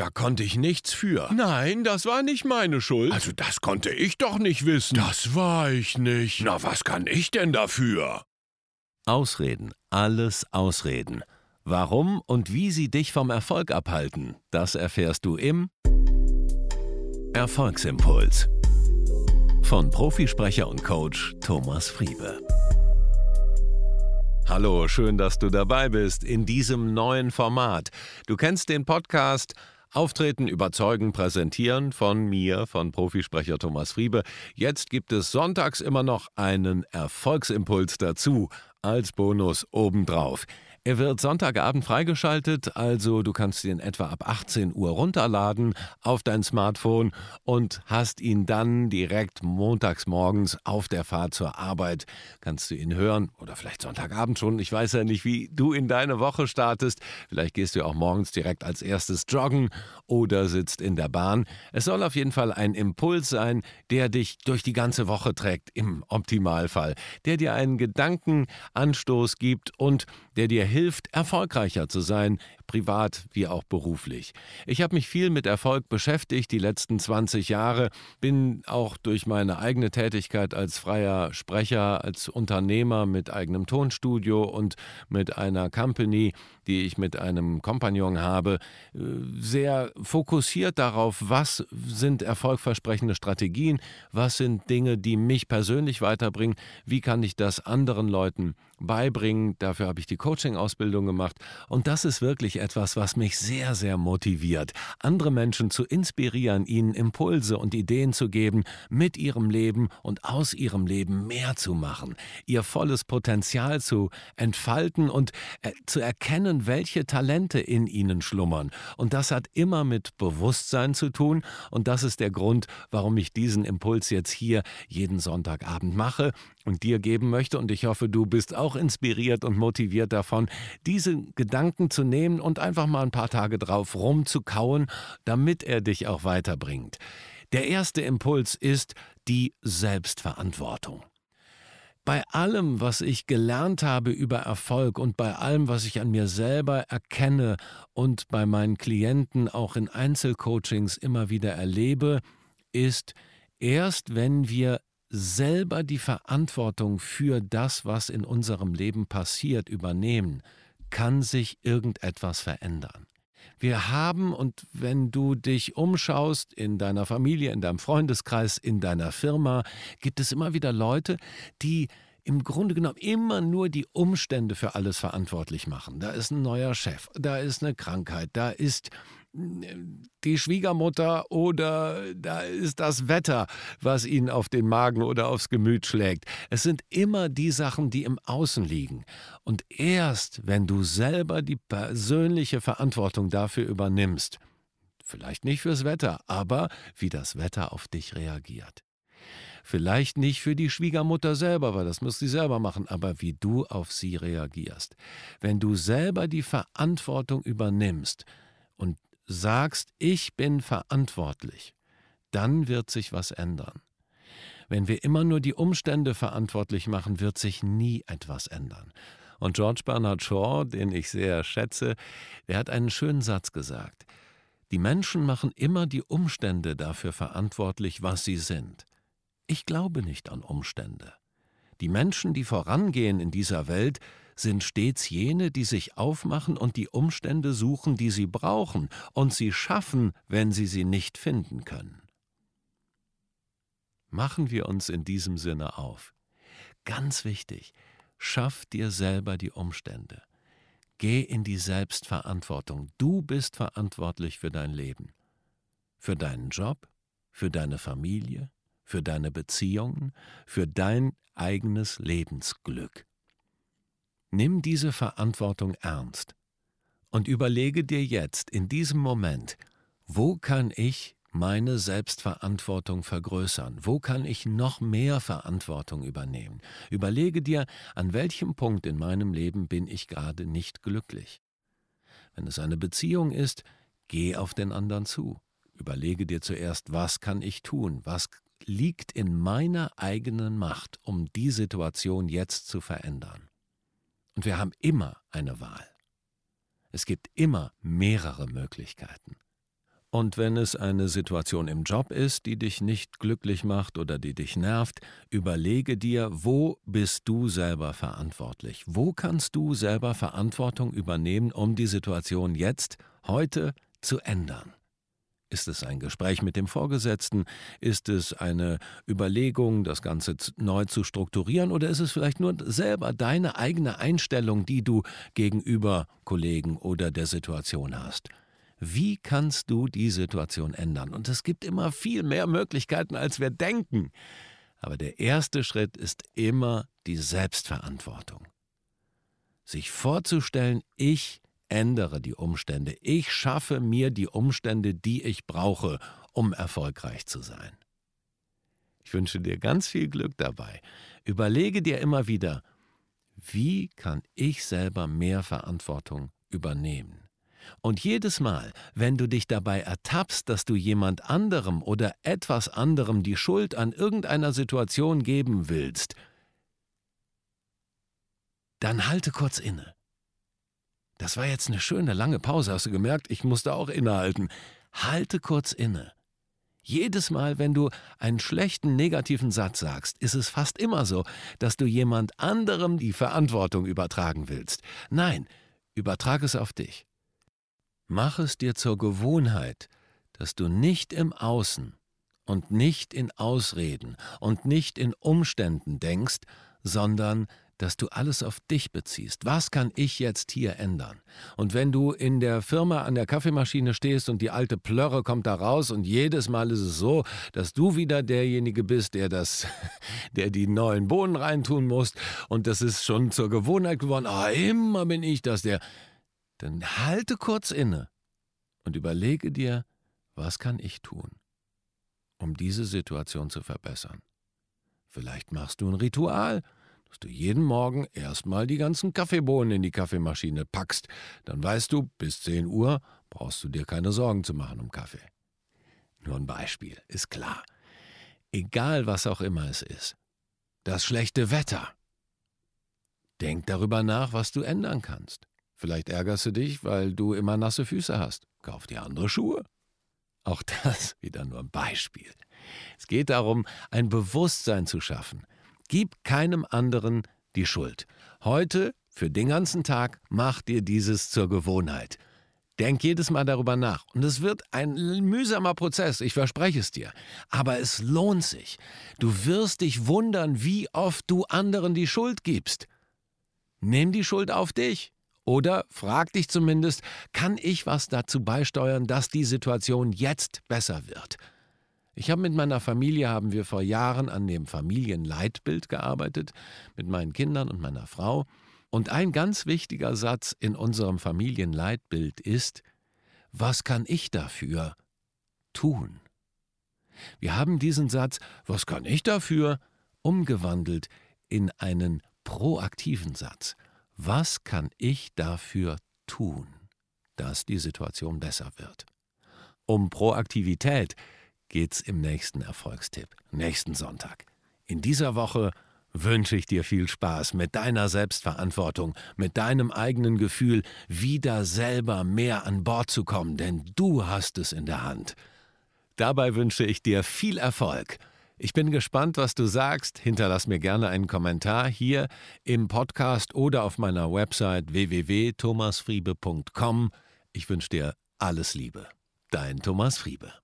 Da konnte ich nichts für. Nein, das war nicht meine Schuld. Also das konnte ich doch nicht wissen. Das war ich nicht. Na, was kann ich denn dafür? Ausreden, alles Ausreden. Warum und wie sie dich vom Erfolg abhalten, das erfährst du im Erfolgsimpuls. Von Profisprecher und Coach Thomas Friebe. Hallo, schön, dass du dabei bist in diesem neuen Format. Du kennst den Podcast Auftreten, überzeugen, präsentieren von mir, von Profisprecher Thomas Friebe. Jetzt gibt es sonntags immer noch einen Erfolgsimpuls dazu als Bonus obendrauf. Er wird Sonntagabend freigeschaltet, also du kannst ihn etwa ab 18 Uhr runterladen auf dein Smartphone und hast ihn dann direkt montags morgens auf der Fahrt zur Arbeit. Kannst du ihn hören oder vielleicht Sonntagabend schon. Ich weiß ja nicht, wie du in deine Woche startest. Vielleicht gehst du auch morgens direkt als erstes joggen oder sitzt in der Bahn. Es soll auf jeden Fall ein Impuls sein, der dich durch die ganze Woche trägt, im Optimalfall, der dir einen Gedankenanstoß gibt und der dir hilft, erfolgreicher zu sein, privat wie auch beruflich. Ich habe mich viel mit Erfolg beschäftigt die letzten 20 Jahre, bin auch durch meine eigene Tätigkeit als freier Sprecher, als Unternehmer mit eigenem Tonstudio und mit einer Company, die ich mit einem Kompagnon habe, äh, sehr fokussiert darauf, was sind erfolgversprechende Strategien, was sind Dinge, die mich persönlich weiterbringen, wie kann ich das anderen Leuten beibringen. Dafür habe ich die Coaching-Ausbildung gemacht und das ist wirklich etwas, was mich sehr, sehr motiviert, andere Menschen zu inspirieren, ihnen Impulse und Ideen zu geben, mit ihrem Leben und aus ihrem Leben mehr zu machen, ihr volles Potenzial zu entfalten und äh, zu erkennen, welche Talente in ihnen schlummern. Und das hat immer mit Bewusstsein zu tun und das ist der Grund, warum ich diesen Impuls jetzt hier jeden Sonntagabend mache und dir geben möchte. Und ich hoffe, du bist auch inspiriert und motiviert davon, diese Gedanken zu nehmen und einfach mal ein paar Tage drauf rumzukauen, damit er dich auch weiterbringt. Der erste Impuls ist die Selbstverantwortung. Bei allem, was ich gelernt habe über Erfolg und bei allem, was ich an mir selber erkenne und bei meinen Klienten auch in Einzelcoachings immer wieder erlebe, ist erst wenn wir selber die Verantwortung für das, was in unserem Leben passiert, übernehmen, kann sich irgendetwas verändern. Wir haben, und wenn du dich umschaust in deiner Familie, in deinem Freundeskreis, in deiner Firma, gibt es immer wieder Leute, die im Grunde genommen immer nur die Umstände für alles verantwortlich machen. Da ist ein neuer Chef, da ist eine Krankheit, da ist die Schwiegermutter oder da ist das Wetter, was ihnen auf den Magen oder aufs Gemüt schlägt. Es sind immer die Sachen, die im Außen liegen. Und erst wenn du selber die persönliche Verantwortung dafür übernimmst, vielleicht nicht fürs Wetter, aber wie das Wetter auf dich reagiert. Vielleicht nicht für die Schwiegermutter selber, weil das muss sie selber machen, aber wie du auf sie reagierst. Wenn du selber die Verantwortung übernimmst und sagst, ich bin verantwortlich, dann wird sich was ändern. Wenn wir immer nur die Umstände verantwortlich machen, wird sich nie etwas ändern. Und George Bernard Shaw, den ich sehr schätze, der hat einen schönen Satz gesagt. Die Menschen machen immer die Umstände dafür verantwortlich, was sie sind. Ich glaube nicht an Umstände. Die Menschen, die vorangehen in dieser Welt, sind stets jene, die sich aufmachen und die Umstände suchen, die sie brauchen, und sie schaffen, wenn sie sie nicht finden können. Machen wir uns in diesem Sinne auf. Ganz wichtig, schaff dir selber die Umstände. Geh in die Selbstverantwortung. Du bist verantwortlich für dein Leben, für deinen Job, für deine Familie, für deine Beziehungen, für dein eigenes Lebensglück. Nimm diese Verantwortung ernst und überlege dir jetzt in diesem Moment, wo kann ich meine Selbstverantwortung vergrößern? Wo kann ich noch mehr Verantwortung übernehmen? Überlege dir, an welchem Punkt in meinem Leben bin ich gerade nicht glücklich. Wenn es eine Beziehung ist, geh auf den anderen zu. Überlege dir zuerst, was kann ich tun? Was liegt in meiner eigenen Macht, um die Situation jetzt zu verändern? Und wir haben immer eine Wahl. Es gibt immer mehrere Möglichkeiten. Und wenn es eine Situation im Job ist, die dich nicht glücklich macht oder die dich nervt, überlege dir, wo bist du selber verantwortlich? Wo kannst du selber Verantwortung übernehmen, um die Situation jetzt, heute zu ändern? Ist es ein Gespräch mit dem Vorgesetzten? Ist es eine Überlegung, das Ganze neu zu strukturieren? Oder ist es vielleicht nur selber deine eigene Einstellung, die du gegenüber Kollegen oder der Situation hast? Wie kannst du die Situation ändern? Und es gibt immer viel mehr Möglichkeiten, als wir denken. Aber der erste Schritt ist immer die Selbstverantwortung. Sich vorzustellen, ich ändere die Umstände, ich schaffe mir die Umstände, die ich brauche, um erfolgreich zu sein. Ich wünsche dir ganz viel Glück dabei. Überlege dir immer wieder, wie kann ich selber mehr Verantwortung übernehmen? Und jedes Mal, wenn du dich dabei ertappst, dass du jemand anderem oder etwas anderem die Schuld an irgendeiner Situation geben willst, dann halte kurz inne. Das war jetzt eine schöne lange Pause, hast du gemerkt? Ich musste auch innehalten. Halte kurz inne. Jedes Mal, wenn du einen schlechten negativen Satz sagst, ist es fast immer so, dass du jemand anderem die Verantwortung übertragen willst. Nein, übertrag es auf dich. Mach es dir zur Gewohnheit, dass du nicht im Außen und nicht in Ausreden und nicht in Umständen denkst, sondern dass du alles auf dich beziehst. Was kann ich jetzt hier ändern? Und wenn du in der Firma an der Kaffeemaschine stehst und die alte Plörre kommt da raus und jedes Mal ist es so, dass du wieder derjenige bist, der das, der die neuen Bohnen reintun muss und das ist schon zur Gewohnheit geworden. Ah, immer bin ich das, der dann halte kurz inne und überlege dir, was kann ich tun, um diese Situation zu verbessern. Vielleicht machst du ein Ritual, dass du jeden Morgen erstmal die ganzen Kaffeebohnen in die Kaffeemaschine packst. Dann weißt du, bis 10 Uhr brauchst du dir keine Sorgen zu machen um Kaffee. Nur ein Beispiel, ist klar. Egal was auch immer es ist. Das schlechte Wetter. Denk darüber nach, was du ändern kannst. Vielleicht ärgerst du dich, weil du immer nasse Füße hast. Kauf dir andere Schuhe. Auch das wieder nur ein Beispiel. Es geht darum, ein Bewusstsein zu schaffen. Gib keinem anderen die Schuld. Heute, für den ganzen Tag, mach dir dieses zur Gewohnheit. Denk jedes Mal darüber nach. Und es wird ein mühsamer Prozess, ich verspreche es dir. Aber es lohnt sich. Du wirst dich wundern, wie oft du anderen die Schuld gibst. Nimm die Schuld auf dich. Oder frag dich zumindest, kann ich was dazu beisteuern, dass die Situation jetzt besser wird? Ich habe mit meiner Familie haben wir vor Jahren an dem Familienleitbild gearbeitet, mit meinen Kindern und meiner Frau. Und ein ganz wichtiger Satz in unserem Familienleitbild ist, was kann ich dafür tun? Wir haben diesen Satz, was kann ich dafür, umgewandelt in einen proaktiven Satz. Was kann ich dafür tun, dass die Situation besser wird? Um Proaktivität geht's im nächsten Erfolgstipp, nächsten Sonntag. In dieser Woche wünsche ich dir viel Spaß mit deiner Selbstverantwortung, mit deinem eigenen Gefühl, wieder selber mehr an Bord zu kommen, denn du hast es in der Hand. Dabei wünsche ich dir viel Erfolg ich bin gespannt, was du sagst. Hinterlass mir gerne einen Kommentar hier im Podcast oder auf meiner Website www.thomasfriebe.com. Ich wünsche dir alles Liebe. Dein Thomas Friebe.